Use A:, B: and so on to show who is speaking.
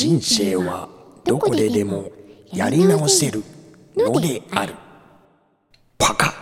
A: 人生はどこででもやり直せるのである。パカ。